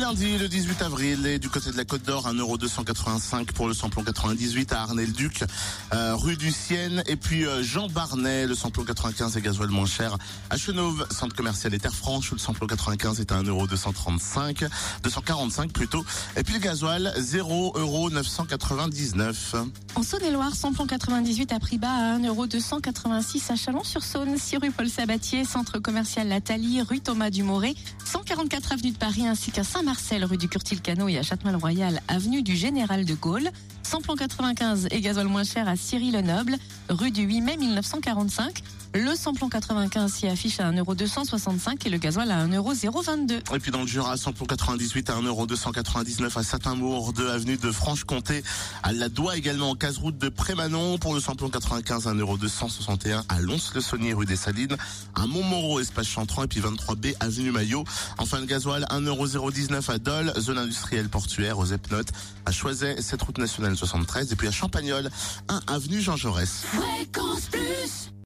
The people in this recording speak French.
Lundi, le 18 avril, et du côté de la Côte d'Or, 1,285€ pour le samplon 98 à Arnay-le-Duc, euh, rue du Sienne, et puis euh, Jean Barnet, le samplon 95 est gasoil moins cher à Chenauve, centre commercial et Terre Franche, où le samplon 95 est à 1,235€, 245 plutôt, et puis le gasoil 0,999€. En Saône-et-Loire, samplon 98 à prix bas à 1,286€ à Chalon-sur-Saône, 6 rue Paul Sabatier, centre commercial Lathalie, rue Thomas Dumoré, 144 avenue de Paris ainsi qu'à Saint-Marcel, rue du Curtil-Cano et à Châtenois-le-Royal, avenue du Général de Gaulle. Samplon 95 et gasoil moins cher à Cyril-le-Noble, rue du 8 mai 1945. Le samplon 95 s'y affiche à 1,265€ et le gasoil à 1,022€. Et puis dans le Jura, samplon 98 à 1,299€ à Saint-Amour, 2 avenue de Franche-Comté, à La Doua également, case-route de Prémanon, pour le samplon 95 à 1,261€ à Lons-le-Saunier, rue des Salines, à Montmoreau, espace Chantran, et puis 23B, avenue Maillot. Enfin, le gasoil, 1,019€ à Dole, zone industrielle portuaire, aux Epnotes, à Choiset, 7 route nationale 73, et puis à Champagnol, 1 avenue Jean Jaurès. Fréquence Plus